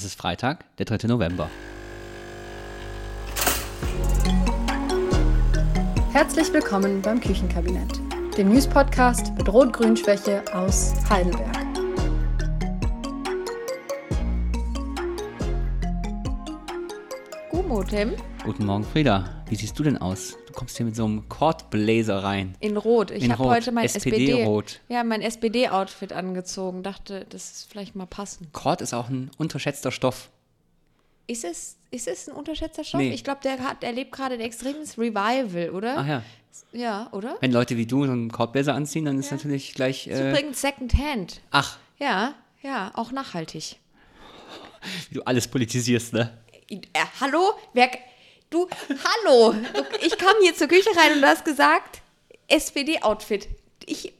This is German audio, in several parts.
Es ist Freitag, der 3. November. Herzlich willkommen beim Küchenkabinett, dem News-Podcast mit Rot-Grün-Schwäche aus Heidelberg. Tim. Guten Morgen, Frieda. Wie siehst du denn aus? Du kommst hier mit so einem Kordblazer rein. In Rot. Ich habe Rot. heute mein SPD, SPD-Rot. Ja, mein SPD-Outfit angezogen. Dachte, das ist vielleicht mal passend. Kord ist auch ein unterschätzter Stoff. Ist es, ist es ein unterschätzter Stoff? Nee. Ich glaube, der hat, erlebt gerade ein extremes Revival, oder? Ach ja. Ja, oder? Wenn Leute wie du so einen Kordblazer anziehen, dann ist natürlich gleich. Ist Äh, übrigens Secondhand. ach, Ja, ja, auch nachhaltig. wie du alles politisierst, ne? Äh, hallo? Wer, du, hallo! Ich kam hier zur Küche rein und du hast gesagt, SPD-Outfit. Ich,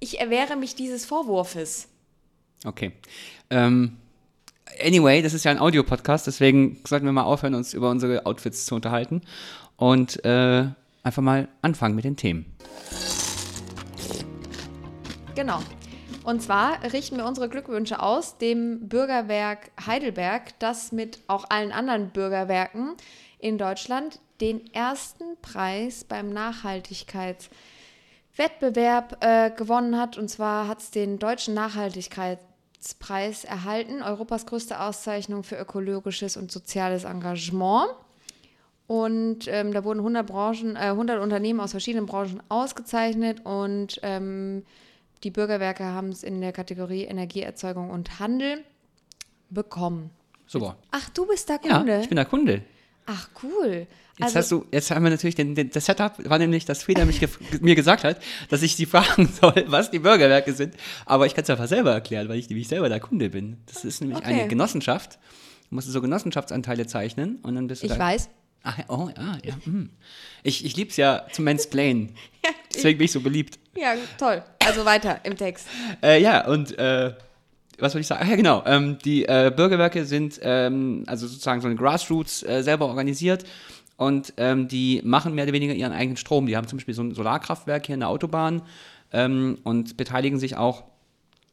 ich erwehre mich dieses Vorwurfs. Okay. Ähm, anyway, das ist ja ein Audiopodcast, deswegen sollten wir mal aufhören, uns über unsere Outfits zu unterhalten und äh, einfach mal anfangen mit den Themen. Genau. Und zwar richten wir unsere Glückwünsche aus dem Bürgerwerk Heidelberg, das mit auch allen anderen Bürgerwerken in Deutschland den ersten Preis beim Nachhaltigkeitswettbewerb äh, gewonnen hat. Und zwar hat es den Deutschen Nachhaltigkeitspreis erhalten, Europas größte Auszeichnung für ökologisches und soziales Engagement. Und ähm, da wurden 100, Branchen, äh, 100 Unternehmen aus verschiedenen Branchen ausgezeichnet und ähm, die Bürgerwerke haben es in der Kategorie Energieerzeugung und Handel bekommen. Super. Ach, du bist da Ja, Kunde? ich bin der Kunde. Ach, cool. Jetzt Also, hast du, jetzt haben wir natürlich den, den, das Setup war nämlich, dass Frieda mich mir gesagt hat, dass ich sie fragen soll, was die Bürgerwerke sind. Aber ich kann es einfach selber erklären, weil ich nämlich selber der Kunde bin. Das ist nämlich Okay. eine Genossenschaft. Du musst so Genossenschaftsanteile zeichnen und dann bist du ich da. weiß. Ach, ja, oh, ja, ja. hm. Ich, ich lieb's ja zum Mansplainen. Deswegen bin ich so beliebt. Ja, toll. Also weiter im Text. Äh, ja, und äh, was soll ich sagen? Ja, genau. Ähm, die äh, Bürgerwerke sind ähm, also sozusagen so eine Grassroots äh, selber organisiert und ähm, die machen mehr oder weniger ihren eigenen Strom. Die haben zum Beispiel so ein Solarkraftwerk hier in der Autobahn ähm, und beteiligen sich auch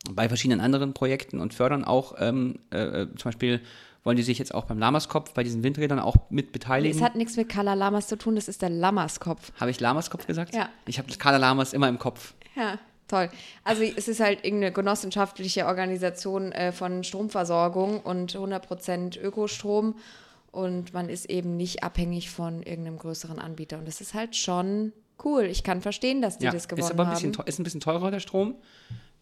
bei verschiedenen anderen Projekten und fördern auch ähm, äh, zum Beispiel wollen die sich jetzt auch beim Lamaskopf bei diesen Windrädern auch mit beteiligen. Es hat nichts mit Kala Lamas zu tun, das ist der Lammerskopf. Habe ich Lamaskopf gesagt? Ja. Ich habe Kala Lamas immer im Kopf. Ja, toll. Also es ist halt irgendeine genossenschaftliche Organisation äh, von Stromversorgung und 100% Ökostrom und man ist eben nicht abhängig von irgendeinem größeren Anbieter und das ist halt schon cool. Ich kann verstehen, dass die ja, das gewonnen ist aber ein bisschen, haben. ist ein bisschen teurer, der Strom.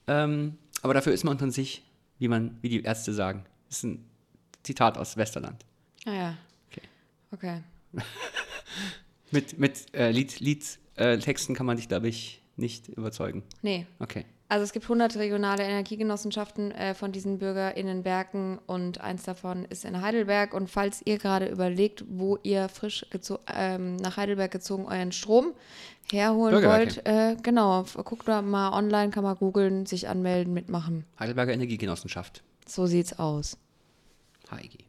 Ähm, aber dafür ist man unter sich, wie, man, wie die Ärzte sagen. Das ist ein Zitat aus Westerland. Ah ja. Okay. Okay. Mit, mit äh, Lied, Lied, äh, Texten kann man dich, glaube ich, nicht überzeugen. Nee, Okay. Also es gibt 100 regionale Energiegenossenschaften äh, von diesen BürgerInnenwerken und eins davon ist in Heidelberg. Und falls ihr gerade überlegt, wo ihr frisch ähm, nach Heidelberg gezogen euren Strom herholen wollt, äh, genau, guckt da mal online, kann man googeln, sich anmelden, mitmachen. Heidelberger Energiegenossenschaft. So sieht's aus. HEG.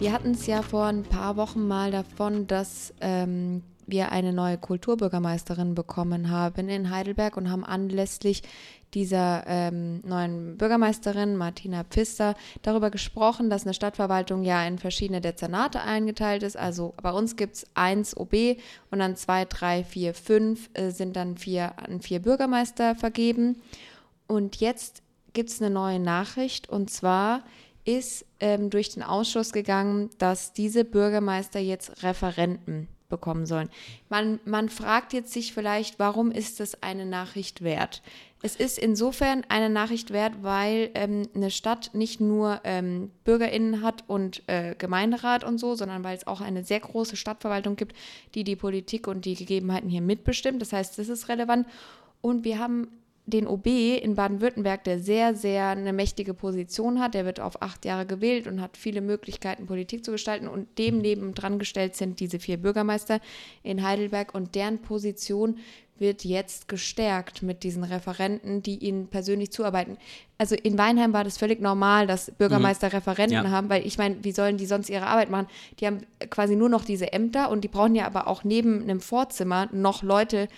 Wir hatten es ja vor ein paar Wochen mal davon, dass ähm, wir eine neue Kulturbürgermeisterin bekommen haben in Heidelberg und haben anlässlich dieser ähm, neuen Bürgermeisterin, Martina Pfister, darüber gesprochen, dass eine Stadtverwaltung ja in verschiedene Dezernate eingeteilt ist. Also bei uns gibt es eins OB und dann zwei, drei, vier, fünf äh, sind dann vier an vier Bürgermeister vergeben. Und jetzt gibt es eine neue Nachricht und zwar ist ähm, durch den Ausschuss gegangen, dass diese Bürgermeister jetzt Referenten bekommen sollen. Man, man fragt jetzt sich vielleicht, warum ist das eine Nachricht wert? Es ist insofern eine Nachricht wert, weil ähm, eine Stadt nicht nur ähm, BürgerInnen hat und äh, Gemeinderat und so, sondern weil es auch eine sehr große Stadtverwaltung gibt, die die Politik und die Gegebenheiten hier mitbestimmt. Das heißt, das ist relevant. Und wir haben den OB in Baden-Württemberg, der sehr, sehr eine mächtige Position hat. Der wird auf acht Jahre gewählt und hat viele Möglichkeiten, Politik zu gestalten. Und dem neben dran gestellt sind diese vier Bürgermeister in Heidelberg und deren Position wird jetzt gestärkt mit diesen Referenten, die ihnen persönlich zuarbeiten. Also in Weinheim war das völlig normal, dass Bürgermeister Referenten Ja. haben, weil ich meine, wie sollen die sonst ihre Arbeit machen? Die haben quasi nur noch diese Ämter und die brauchen ja aber auch neben einem Vorzimmer noch Leute,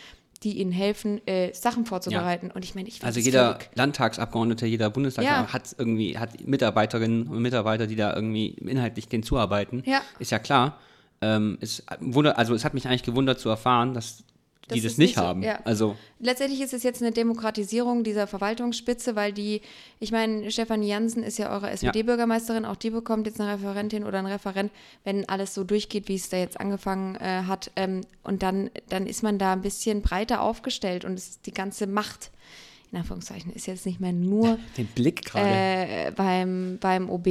die ihnen helfen, äh, Sachen vorzubereiten. Und ich meine, ich Also jeder völlig- Landtagsabgeordnete, jeder Bundestag Ja. hat irgendwie hat Mitarbeiterinnen und Mitarbeiter, die da irgendwie inhaltlich denen zuarbeiten. Ja. Ist ja klar. Ähm, es, wunder, also es hat mich eigentlich gewundert zu erfahren, dass die Das das ist nicht nicht so, haben. ja. Also Letztendlich ist es jetzt eine Demokratisierung dieser Verwaltungsspitze, weil die, ich meine, Stefanie Jansen ist ja eure SPD-Bürgermeisterin, auch die bekommt jetzt eine Referentin oder einen Referent, wenn alles so durchgeht, wie es da jetzt angefangen äh, hat. Ähm, und dann, dann ist man da ein bisschen breiter aufgestellt und es ist die ganze Macht, in Anführungszeichen, ist jetzt nicht mehr nur den Blick gerade. äh, beim, beim OB.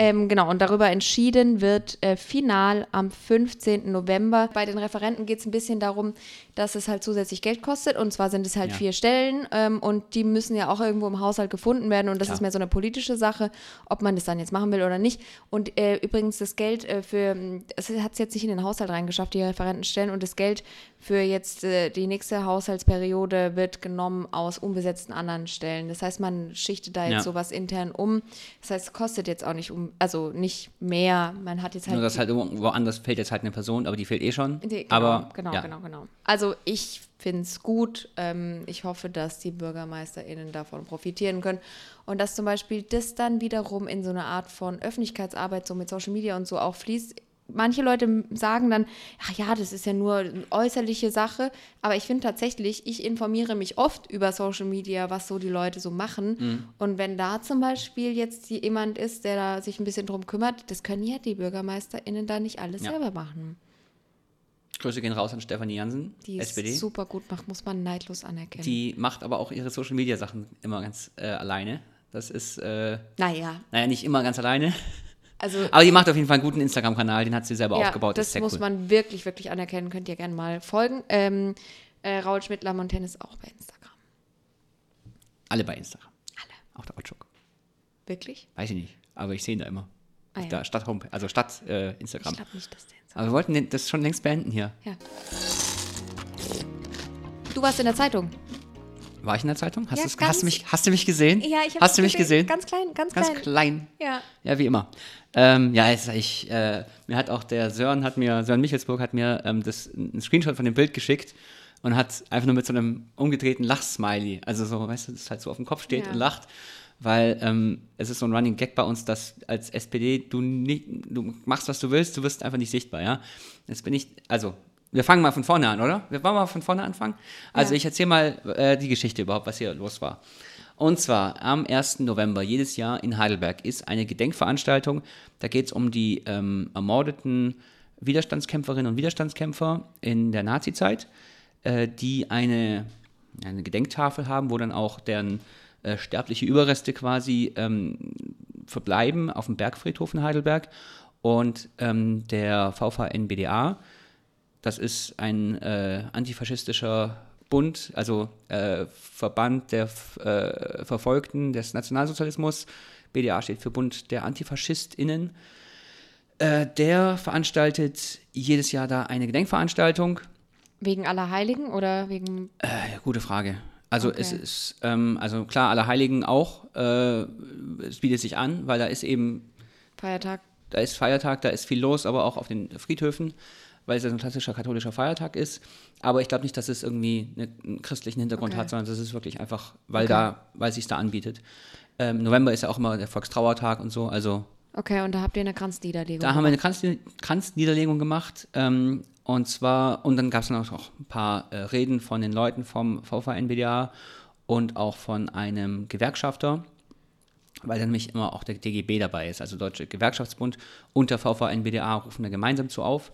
Ähm, genau, und darüber entschieden wird äh, final am 15. November. Bei den Referenten geht es ein bisschen darum, dass es halt zusätzlich Geld kostet. Und zwar sind es halt Ja. vier Stellen ähm, und die müssen ja auch irgendwo im Haushalt gefunden werden. Und das Klar. ist mehr so eine politische Sache, ob man das dann jetzt machen will oder nicht. Und äh, übrigens das Geld äh, für, es hat es jetzt nicht in den Haushalt reingeschafft, die Referentenstellen. Und das Geld für jetzt äh, die nächste Haushaltsperiode wird genommen aus unbesetzten anderen Stellen. Das heißt, man schichtet da jetzt Ja. sowas intern um. Das heißt, es kostet jetzt auch nicht um, also nicht mehr. Man hat jetzt halt. Nur dass halt irgendwo- woanders fehlt jetzt halt eine Person, aber die fehlt eh schon. die- genau, aber genau, ja. genau, genau. Also ich finde es gut. Ähm, ich hoffe, dass die BürgermeisterInnen davon profitieren können. Und dass zum Beispiel das dann wiederum in so eine Art von Öffentlichkeitsarbeit, so mit Social Media und so auch fließt. Manche Leute sagen dann, ach ja, das ist ja nur eine äußerliche Sache. Aber ich finde tatsächlich, ich informiere mich oft über Social Media, was so die Leute so machen. Mhm. Und wenn da zum Beispiel jetzt jemand ist, der da sich ein bisschen drum kümmert, das können ja die BürgermeisterInnen da nicht alles Ja. selber machen. Grüße gehen raus an Stefanie Jansen, Die es SPD. super gut macht, muss man neidlos anerkennen. Die macht aber auch ihre Social Media Sachen immer ganz äh, alleine. Das ist, äh, naja, naja, nicht immer ganz alleine. Also Aber die macht auf jeden Fall einen guten Instagram-Kanal, den hat sie selber ja, aufgebaut. das muss cool. man wirklich, wirklich anerkennen. Könnt ihr gerne mal folgen. Ähm, äh, Raul Schmidt-Lamontaine ist auch bei Instagram. Alle bei Instagram. Alle. Auch der Otschuk. Wirklich? Weiß ich nicht, aber ich sehe ihn da immer. Ah, ja. Stadt Home, also Stadt äh, Ich Instagram. glaube nicht, dass der Instagram. Aber wir wollten das schon längst beenden hier. Ja. Du warst in der Zeitung. War ich in der Zeitung? Hast, Ja, ganz- hast, du, mich, hast du mich gesehen? Ja, ich habe Hast du mich gesehen? Ganz klein, ganz, Ganz klein. klein. Ja. Ja, wie immer. Ähm, ja, jetzt, ich, äh, mir hat auch der Sören, hat mir, Sören Michelsburg hat mir ähm, das, ein Screenshot von dem Bild geschickt und hat einfach nur mit so einem umgedrehten Lachsmiley, also so, weißt du, das halt so auf dem Kopf steht Ja. und lacht, weil ähm, es ist so ein Running Gag bei uns, dass als SPD du nicht, du machst, was du willst, du wirst einfach nicht sichtbar, ja. Jetzt bin ich, also, wir fangen mal von vorne an, oder? Wir wollen mal von vorne anfangen. Also Ja. ich erzähle mal äh, die Geschichte überhaupt, was hier los war. Und zwar am 1. November jedes Jahr in Heidelberg ist eine Gedenkveranstaltung. Da geht es um die ähm, ermordeten Widerstandskämpferinnen und Widerstandskämpfer in der Nazizeit, äh, die eine, eine Gedenktafel haben, wo dann auch deren äh, sterbliche Überreste quasi ähm, verbleiben auf dem Bergfriedhof in Heidelberg. Und ähm, der VVN-BDA, das ist ein äh, antifaschistischer Bund, also äh, Verband der äh, Verfolgten des Nationalsozialismus. BDA steht für Bund der AntifaschistInnen. Äh, der veranstaltet jedes Jahr da eine Gedenkveranstaltung. Wegen aller Heiligen oder wegen. Äh, gute Frage. Also Okay. es ist, ähm, also klar, Allerheiligen auch. Äh, es bietet sich an, weil da ist eben Feiertag. da ist Feiertag, da ist viel los, aber auch auf den Friedhöfen, weil es ja so ein klassischer katholischer Feiertag ist. Aber ich glaube nicht, dass es irgendwie eine, einen christlichen Hintergrund Okay. hat, sondern das ist wirklich einfach, weil Okay. da, weil es sich da anbietet. Ähm, November ist ja auch immer der Volkstrauertag und so, also Okay, und da habt ihr eine Kranzniederlegung. da haben wir eine Kranz Kranzniederlegung gemacht. Ähm, und zwar, und dann gab es noch ein paar äh, Reden von den Leuten vom VVN-BDA und auch von einem Gewerkschafter, weil dann nämlich immer auch der DGB dabei ist, also Deutsche Gewerkschaftsbund und der VVN-BDA rufen da gemeinsam zu auf.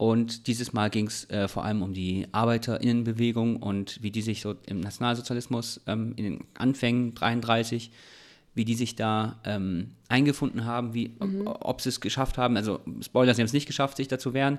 Und dieses Mal ging es äh, vor allem um die ArbeiterInnenbewegung und wie die sich so im Nationalsozialismus ähm, in den Anfängen 33 wie die sich da ähm, eingefunden haben, wie, ob, ob sie es geschafft haben. Also Spoiler, sie haben es nicht geschafft, sich dazu wehren.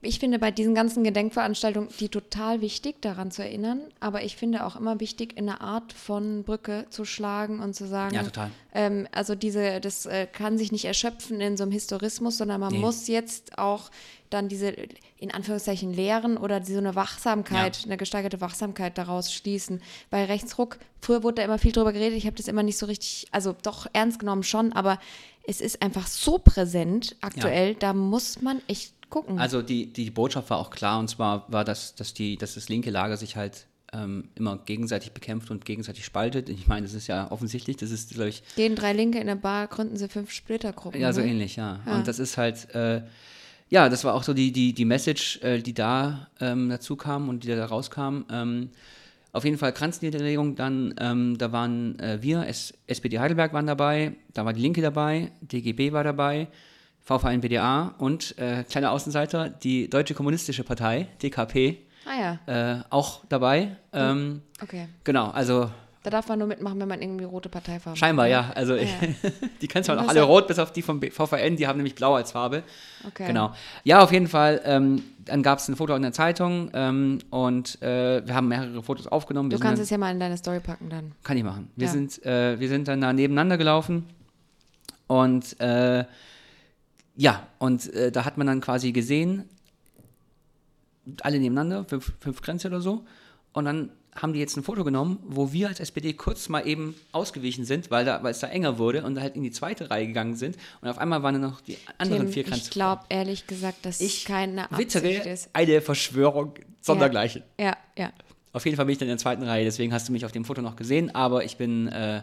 Ich finde bei diesen ganzen Gedenkveranstaltungen die total wichtig, daran zu erinnern. Aber ich finde auch immer wichtig, in eine Art von Brücke zu schlagen und zu sagen, Ja, total. Ähm, also diese, das äh, kann sich nicht erschöpfen in so einem Historismus, sondern man Nee. muss jetzt auch dann diese, in Anführungszeichen, Lehren oder so eine Wachsamkeit, Ja. eine gesteigerte Wachsamkeit daraus schließen. Bei Rechtsruck, früher wurde da immer viel drüber geredet, ich habe das immer nicht so richtig, also doch ernst genommen schon, aber es ist einfach so präsent aktuell, da muss man echt gucken. Also die, die Botschaft war auch klar und zwar war das, dass die, dass das linke Lager sich halt ähm, immer gegenseitig bekämpft und gegenseitig spaltet. Ich meine, das ist ja offensichtlich, das ist, glaube ich, Gehen drei Linke in der Bar, gründen sie fünf Splittergruppen. ja, so ne? ähnlich, ja. Ja. Und das ist halt, äh, ja, das war auch so die, die, die Message, äh, die da ähm, dazu kam und die da rauskam. Ähm, auf jeden Fall Kranzniederlegung, dann, ähm, da waren äh, wir, S SPD Heidelberg waren dabei, da war die Linke dabei, DGB war dabei, VVN BDA und, äh, kleiner Außenseiter, die Deutsche Kommunistische Partei, DKP, Ah ja, äh, auch dabei. Ähm, okay. Genau, also Da darf man nur mitmachen, wenn man irgendwie rote Parteifarben scheinbar, hat. ja. Also Ja. die kannst du Und auch alle rot, bis auf die vom VVN, die haben nämlich blau als Farbe. Okay. Genau. Ja, auf jeden Fall. Ähm, dann gab es ein Foto in der Zeitung ähm, und äh, wir haben mehrere Fotos aufgenommen. Wir Du kannst dann, es ja mal in deine Story packen dann. Kann ich machen. Wir, Ja. sind, äh, wir sind dann da nebeneinander gelaufen und äh, ja, und äh, da hat man dann quasi gesehen, alle nebeneinander, fünf, fünf Grenze oder so. Und dann haben die jetzt ein Foto genommen, wo wir als SPD kurz mal eben ausgewichen sind, weil, da, weil es da enger wurde und halt in die zweite Reihe gegangen sind. Und auf einmal waren dann noch die anderen Tim, vier ich Grenzen. glaube ehrlich gesagt, dass Ich keine Absicht wittere ist. eine Verschwörung sondergleichen. Ja, ja. Auf jeden Fall bin ich dann in der zweiten Reihe, deswegen hast du mich auf dem Foto noch gesehen, aber ich bin äh,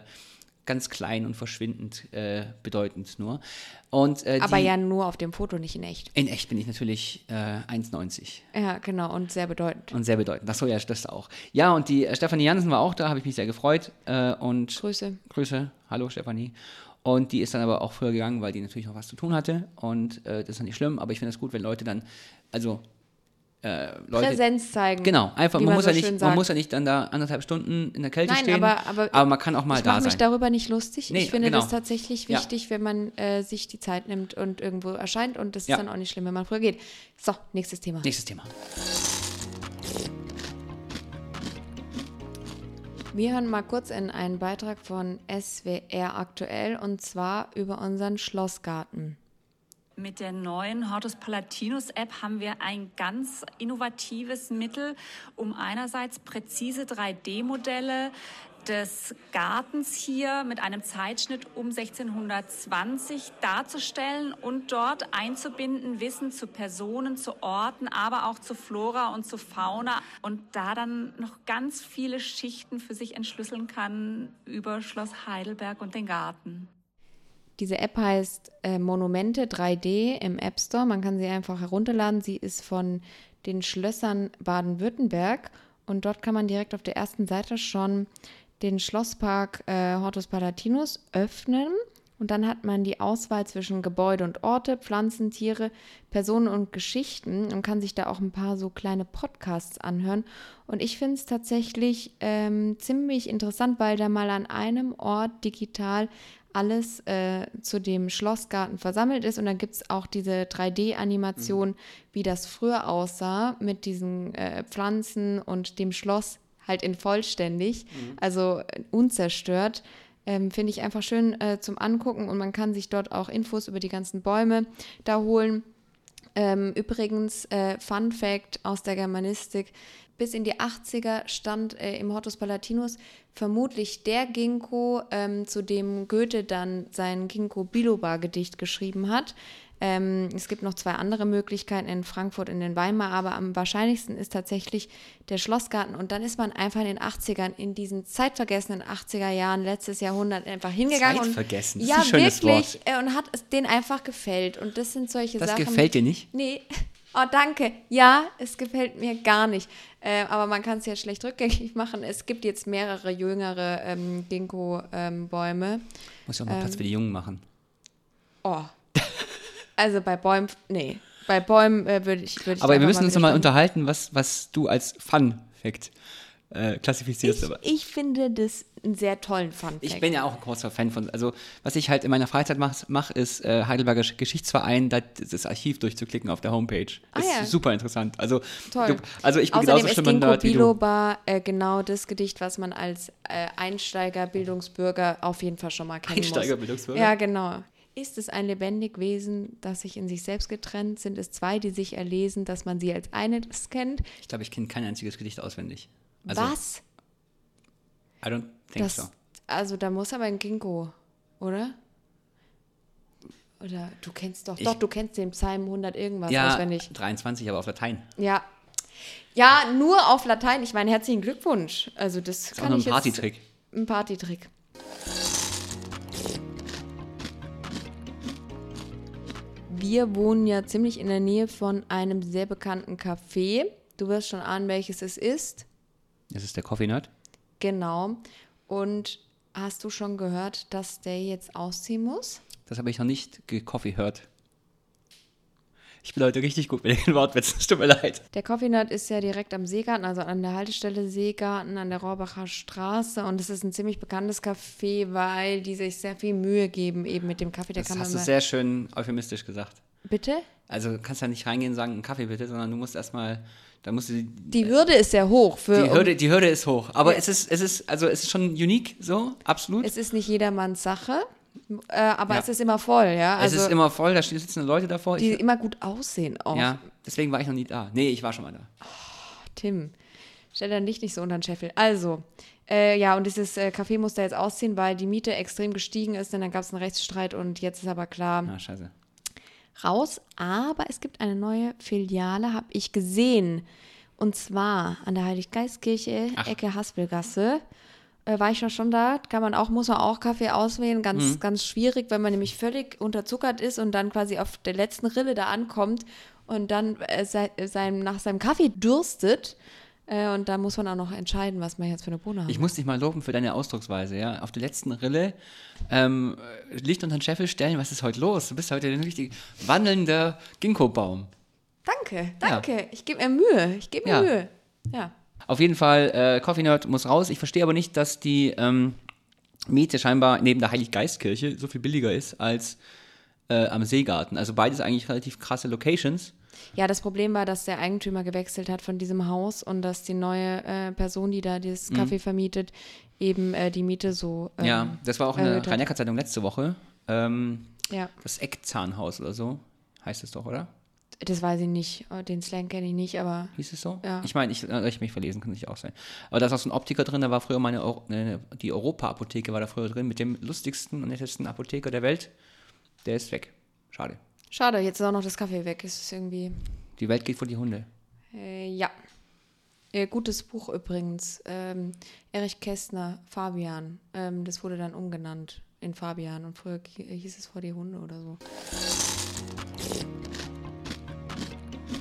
ganz klein und verschwindend äh, bedeutend nur. Und, äh, Aber die, ja nur auf dem Foto, nicht in echt. In echt bin ich natürlich äh, 1,90 Ja, genau. Und sehr bedeutend. und sehr bedeutend. Ach so, ja, das auch. Ja, und die äh, Stefanie Jansen war auch da, habe ich mich sehr gefreut. Äh, und Grüße. Grüße, hallo Stefanie. Und die ist dann aber auch früher gegangen, weil die natürlich noch was zu tun hatte. Und äh, das ist dann nicht schlimm, aber ich finde es gut, wenn Leute dann, also äh, Leute. Präsenz zeigen. Genau, einfach, man, man muss so ja nicht, man sagt. muss ja nicht dann da anderthalb Stunden in der Kälte Nein, stehen, aber- aber- man kann auch mal ich da mache mich sein. darüber nicht lustig. Nee, ich finde genau. das tatsächlich Ja. wichtig, wenn man äh, sich die Zeit nimmt und irgendwo erscheint. Und das Ja. ist dann auch nicht schlimm, wenn man früher geht. So, nächstes Thema. Nächstes Thema. Wir hören mal kurz in einen Beitrag von SWR aktuell und zwar über unseren Schlossgarten. Mit der neuen Hortus Palatinus App haben wir ein ganz innovatives Mittel, um einerseits präzise 3D-Modelle des Gartens hier mit einem Zeitschnitt um 1620 darzustellen und dort einzubinden Wissen zu Personen, zu Orten, aber auch zu Flora und zu Fauna und da dann noch ganz viele Schichten für sich entschlüsseln kann über Schloss Heidelberg und den Garten. Diese App heißt äh, Monumente 3D im App Store. Man kann sie einfach herunterladen. Sie ist von den Schlössern Baden-Württemberg und dort kann man direkt auf der ersten Seite schon den Schlosspark äh, Hortus Palatinus öffnen. Und dann hat man die Auswahl zwischen Gebäude und Orte, Pflanzen, Tiere, Personen und Geschichten und kann sich da auch ein paar so kleine Podcasts anhören. Und ich finde es tatsächlich ähm, ziemlich interessant, weil da mal an einem Ort digital alles äh, zu dem Schlossgarten versammelt ist. Und dann gibt es auch diese 3D-Animation, wie das früher aussah, mit diesen äh, Pflanzen und dem Schloss halt in vollständig, also äh, unzerstört. Ähm, Finde ich einfach schön äh, zum Angucken und man kann sich dort auch Infos über die ganzen Bäume da holen. Ähm, übrigens, äh, Fun Fact aus der Germanistik: Bis in die 80er stand äh, im Hortus Palatinus vermutlich der Ginkgo, ähm, zu dem Goethe dann sein Ginkgo Biloba-Gedicht geschrieben hat. Ähm, es gibt noch zwei andere Möglichkeiten in Frankfurt und in Weimar, aber am wahrscheinlichsten ist tatsächlich der Schlossgarten. Und dann ist man einfach in den 80ern, in diesen zeitvergessenen 80er Jahren, letztes Jahrhundert, einfach hingegangen. Zeitvergessen, und, das ist ja, ein schönes wirklich. äh, Und hat es denen einfach gefällt. Und das sind solche Das Sachen. gefällt dir nicht? Nee. Oh, danke. Ja, es gefällt mir gar nicht. Äh, aber man kann es ja schlecht rückgängig machen. Es gibt jetzt mehrere jüngere ähm, Ginkgo-Bäume. Muss ja auch mal Ähm, Platz für die Jungen machen. oh. Also bei Bäumen, nee. Bei Bäumen äh, würde ich, würd ich Aber wir müssen uns nochmal unterhalten, was, was du als Fun-Fact äh, klassifizierst. Ich, aber ich finde das einen sehr tollen Fun ich bin ja auch ein großer Fan von, also was ich halt in meiner Freizeit mache, mach, ist äh, Heidelberger Geschichtsverein, da, das Archiv durchzuklicken auf der Homepage. Ah, ist ja. super interessant. Also, Toll. Du, also ich bin Außerdem genauso ist schlimm ein Ginkgo Nerd wie du. Biloba äh, genau das Gedicht, was man als äh, Einsteiger, Bildungsbürger auf jeden Fall schon mal kennen Einsteiger, muss. Bildungsbürger? Ja, genau. Ist es ein lebendig Wesen, das sich in sich selbst getrennt? Sind es zwei, die sich erlesen, dass man sie als eines kennt? Ich glaube, ich kenne kein einziges Gedicht auswendig. Also, Was? I don't think Das, so. Also da muss aber ein Ginkgo, oder? Oder du kennst doch, Ich- doch, du kennst den Psalm 100 irgendwas Ja, auswendig. 23, aber auf Latein. Ja. Ja, nur auf Latein. Ich meine, herzlichen Glückwunsch. Also das Ist auch kann nur ein ich jetzt- Partytrick. Ein Partytrick. Wir wohnen ja ziemlich in der Nähe von einem sehr bekannten Café. Du wirst schon ahnen, welches es ist. Das ist der Coffee Nut. Genau. Und hast du schon gehört, dass der jetzt ausziehen muss? Das habe ich noch nicht gecoffee hört. Ich bin heute richtig gut mit den Wortwitzen, es tut mir leid. Der Coffee Nut ist ja direkt am Seegarten, also an der Haltestelle Seegarten an der Rohrbacher Straße. Und es ist ein ziemlich bekanntes Café, weil die sich sehr viel Mühe geben, eben mit dem Kaffee. Der Das hast du sehr schön euphemistisch gesagt. Bitte? Also du kannst ja nicht reingehen und sagen, einen Kaffee bitte, sondern du musst erstmal, da musst du die, Die Hürde ist sehr hoch. Für, die Hürde, die Hürde ist hoch. Aber es ist, es ist, also es ist schon unique, so, absolut. Es ist nicht jedermanns Sache, äh, aber Ja. es ist immer voll, ja. Also es ist immer voll, da sitzen Leute davor. die Ich, immer gut aussehen auch. ja, deswegen war ich noch nie da. Nee, ich war schon mal da. Tim, stell dein Licht nicht so unter den Scheffel. Also, äh, ja, und dieses äh, Café musste jetzt ausziehen, weil die Miete extrem gestiegen ist, denn dann gab es einen Rechtsstreit und jetzt ist aber klar, Ah, scheiße. Raus. Aber es gibt eine neue Filiale, habe ich gesehen. Und zwar an der Heiliggeistkirche, Ach. Ecke Haspelgasse. Äh, war ich noch schon da? Kann man auch, muss man auch Kaffee auswählen. Ganz, Mhm. ganz schwierig, wenn man nämlich völlig unterzuckert ist und dann quasi auf der letzten Rille da ankommt und dann äh, sei, sein, nach seinem Kaffee dürstet. Äh, und da muss man auch noch entscheiden, was man jetzt für eine Bohne hat. Ich muss dich mal loben für deine Ausdrucksweise, ja. Auf der letzten Rille ähm, Licht unter den Scheffel stellen, was ist heute los? Du bist heute ein richtig wandelnder Ginkgo-Baum. danke, danke. Ich gebe mir Mühe. Ich gebe mir Ja. Mühe. Ja. Auf jeden Fall, äh, Coffee Nerd muss raus. Ich verstehe aber nicht, dass die ähm, Miete scheinbar neben der Heiliggeistkirche so viel billiger ist als äh, am Seegarten. Also beides eigentlich relativ krasse Locations. Ja, das Problem war, dass der Eigentümer gewechselt hat von diesem Haus und dass die neue äh, Person, die da dieses Café vermietet, eben äh, die Miete so. Ähm, ja, das war auch in der erhöht hat. Rhein-Neckar-Zeitung letzte Woche. Ähm, Ja, das Eckzahnhaus oder so heißt es doch, oder? das weiß ich nicht. Oh, Den Slang kenne ich nicht, aber Hieß es so? Ja. Ich meine, ich, äh, ich mich verlesen, kann nicht auch sein. Aber da ist auch so ein Optiker drin, da war früher meine, Eu- ne, die Europa-Apotheke war da früher drin, mit dem lustigsten und nettesten Apotheker der Welt. Der ist weg. Schade. schade, jetzt ist auch noch das Kaffee weg. Es ist irgendwie. Die Welt geht vor die Hunde. Äh, ja. Äh, gutes Buch übrigens. Ähm, Erich Kästner, Fabian. Ähm, das wurde dann umgenannt in Fabian und früher hieß es vor die Hunde oder so.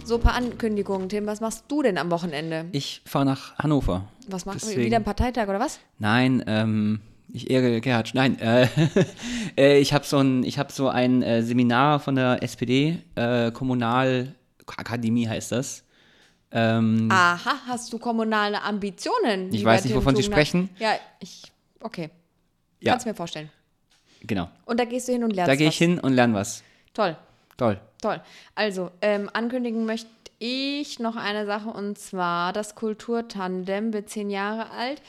So, ein paar Ankündigungen, Tim. Was machst du denn am Wochenende? Ich fahre nach Hannover. Was machst du? Wieder ein Parteitag oder was? Nein, ähm, ich ehre Gerhard. Nein, äh, äh, ich habe so ein, ich habe so ein äh, Seminar von der SPD, äh, Kommunalakademie heißt das. Ähm, Aha, hast du kommunale Ambitionen? Ich weiß nicht, wovon Sie sprechen. Ja, ich. Okay. ja, Kannst du mir vorstellen. genau. Und da gehst du hin und lernst Da gehe was. ich hin und lerne was. Toll. Toll. Toll. Also, ähm, ankündigen möchte ich noch eine Sache und zwar das Kulturtandem wird zehn Jahre alt.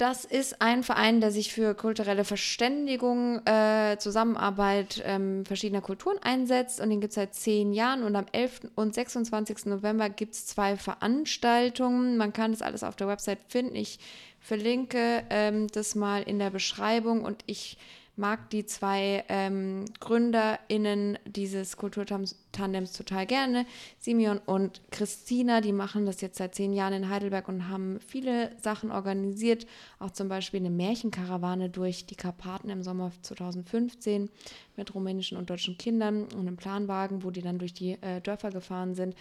Das ist ein Verein, der sich für kulturelle Verständigung, äh, Zusammenarbeit ähm, verschiedener Kulturen einsetzt und den gibt es seit zehn Jahren und am 11. und 26. November gibt es zwei Veranstaltungen. Man kann das alles auf der Website finden. Ich verlinke ähm, das mal in der Beschreibung und ich mag die zwei ähm, GründerInnen dieses Kulturtandems total gerne. Simeon und Christina, die machen das jetzt seit zehn Jahren in Heidelberg und haben viele Sachen organisiert. Auch zum Beispiel eine Märchenkarawane durch die Karpaten im Sommer 2015 mit rumänischen und deutschen Kindern und einem Planwagen, wo die dann durch die äh, Dörfer gefahren sind.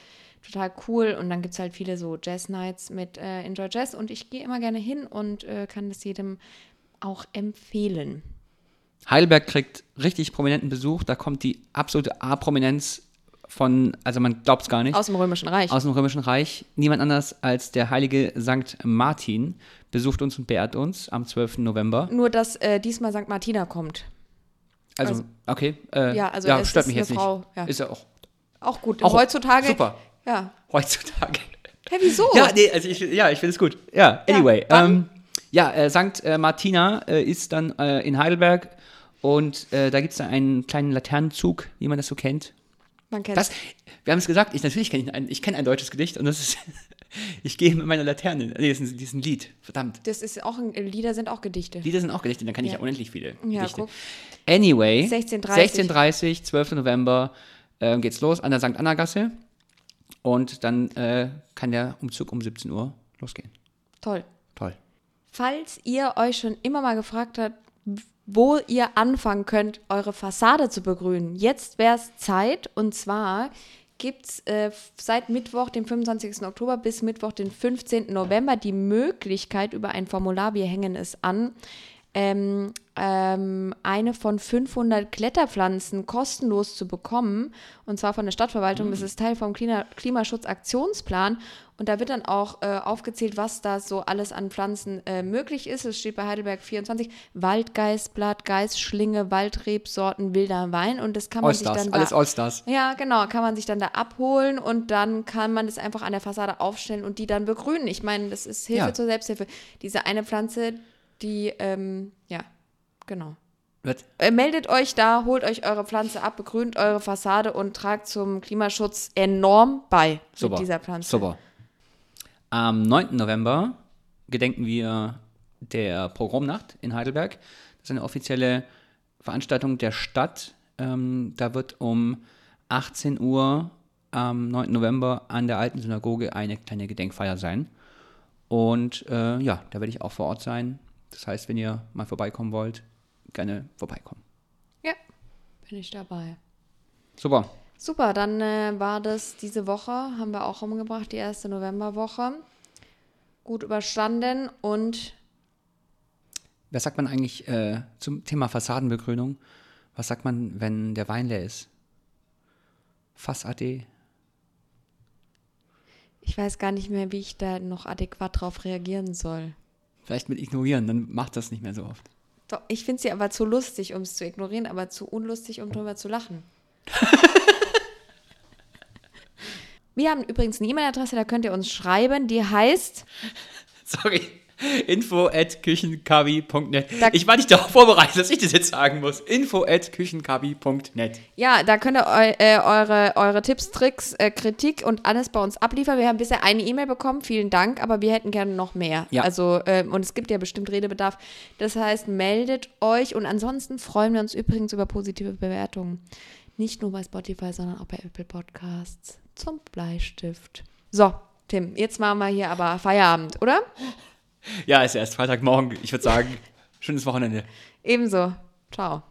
Total cool. Und dann gibt es halt viele so Jazz-Nights mit äh, Enjoy Jazz. Und ich gehe immer gerne hin und äh, kann das jedem auch empfehlen. Heidelberg kriegt richtig prominenten Besuch. Da kommt die absolute A-Prominenz von, also man glaubt es gar nicht, Aus dem Römischen Reich. aus dem Römischen Reich. Niemand anders als der heilige Sankt Martin besucht uns und beehrt uns am 12. November. Nur, dass äh, diesmal St. Martina kommt. Also, Also- okay. Äh, Ja, also ja, stört ist mich jetzt Frau, nicht. ja. Ist ja auch Auch gut. Auch heutzutage. super. Ja. heutzutage. Hä, wieso? Ja, nee, also ich, ja, ich finde es gut. Ja, Ja, anyway. wann? ähm, ja, äh, St. Äh, Martina äh, ist dann äh, in Heidelberg und äh, da gibt es dann einen kleinen Laternenzug, wie man das so kennt. Man kennt Das, wir haben es gesagt, ich natürlich kenne ich ein, ich kenn ein deutsches Gedicht und das ist Ich gehe mit meiner Laterne. Nee, das ist ein, Lied. Verdammt. Das ist auch ein, Lieder sind auch Gedichte. Lieder sind auch Gedichte, dann kann ich Ja. unendlich viele Ja, Gedichte. guck. Anyway, 16.30. 16.30, 12. November ähm, geht's los an der St. Anna-Gasse. Und dann äh, kann der Umzug um 17 Uhr losgehen. Toll. Toll. Falls ihr euch schon immer mal gefragt habt, wo ihr anfangen könnt, eure Fassade zu begrünen, jetzt wäre es Zeit. Und zwar gibt es äh, seit Mittwoch, dem 25. Oktober, bis Mittwoch, den 15. November die Möglichkeit über ein Formular, wir hängen es an, ähm, ähm, eine von 500 Kletterpflanzen kostenlos zu bekommen. Und zwar von der Stadtverwaltung. Das ist Teil vom Klima Klimaschutzaktionsplan. Und da wird dann auch äh, aufgezählt, was da so alles an Pflanzen äh, möglich ist. Es steht bei Heidelberg 24 Waldgeißblatt, Geißschlinge, Waldrebsorten, wilder Wein. Und das kann man sich dann da alles Allstars. ja, genau, kann man sich dann da abholen und dann kann man das einfach an der Fassade aufstellen und die dann begrünen. Ich meine, das ist Hilfe Ja. zur Selbsthilfe. Diese eine Pflanze, die, ähm, ja, genau. Äh, meldet euch da, holt euch eure Pflanze ab, begrünt eure Fassade und tragt zum Klimaschutz enorm bei super. mit dieser Pflanze. Super. Am 9. November gedenken wir der Pogromnacht in Heidelberg. Das ist eine offizielle Veranstaltung der Stadt. Ähm, da wird um 18 Uhr am 9. November an der alten Synagoge eine kleine Gedenkfeier sein. Und äh, ja, da werde ich auch vor Ort sein. Das heißt, wenn ihr mal vorbeikommen wollt, gerne vorbeikommen. Ja, bin ich dabei. Super. Super, dann äh, war das diese Woche, haben wir auch umgebracht, die erste Novemberwoche. Gut überstanden und Was sagt man eigentlich äh, zum Thema Fassadenbegrünung? Was sagt man, wenn der Wein leer ist? Fass AD. Ich weiß gar nicht mehr, wie ich da noch adäquat drauf reagieren soll. Vielleicht mit ignorieren, dann macht das nicht mehr so oft. Doch, ich finde sie aber zu lustig, um es zu ignorieren, aber zu unlustig, um drüber zu lachen. Wir haben übrigens eine E-Mail-Adresse, da könnt ihr uns schreiben, die heißt Sorry. Info at küchenkabi.net. Ich war nicht darauf vorbereitet, dass ich das jetzt sagen muss. Info at küchenkabi.net. Ja, da könnt ihr eu äh, eure, eure Tipps, Tricks, äh, Kritik und alles bei uns abliefern. Wir haben bisher eine E-Mail bekommen, vielen Dank, aber wir hätten gerne noch mehr. Ja. Also, ähm, und es gibt ja bestimmt Redebedarf. Das heißt, meldet euch und ansonsten freuen wir uns übrigens über positive Bewertungen. Nicht nur bei Spotify, sondern auch bei Apple Podcasts. Zum Bleistift. So, Tim, jetzt machen wir hier aber Feierabend, oder? Ja, ist erst Freitagmorgen. Ich würde sagen, schönes Wochenende. Ebenso. Ciao.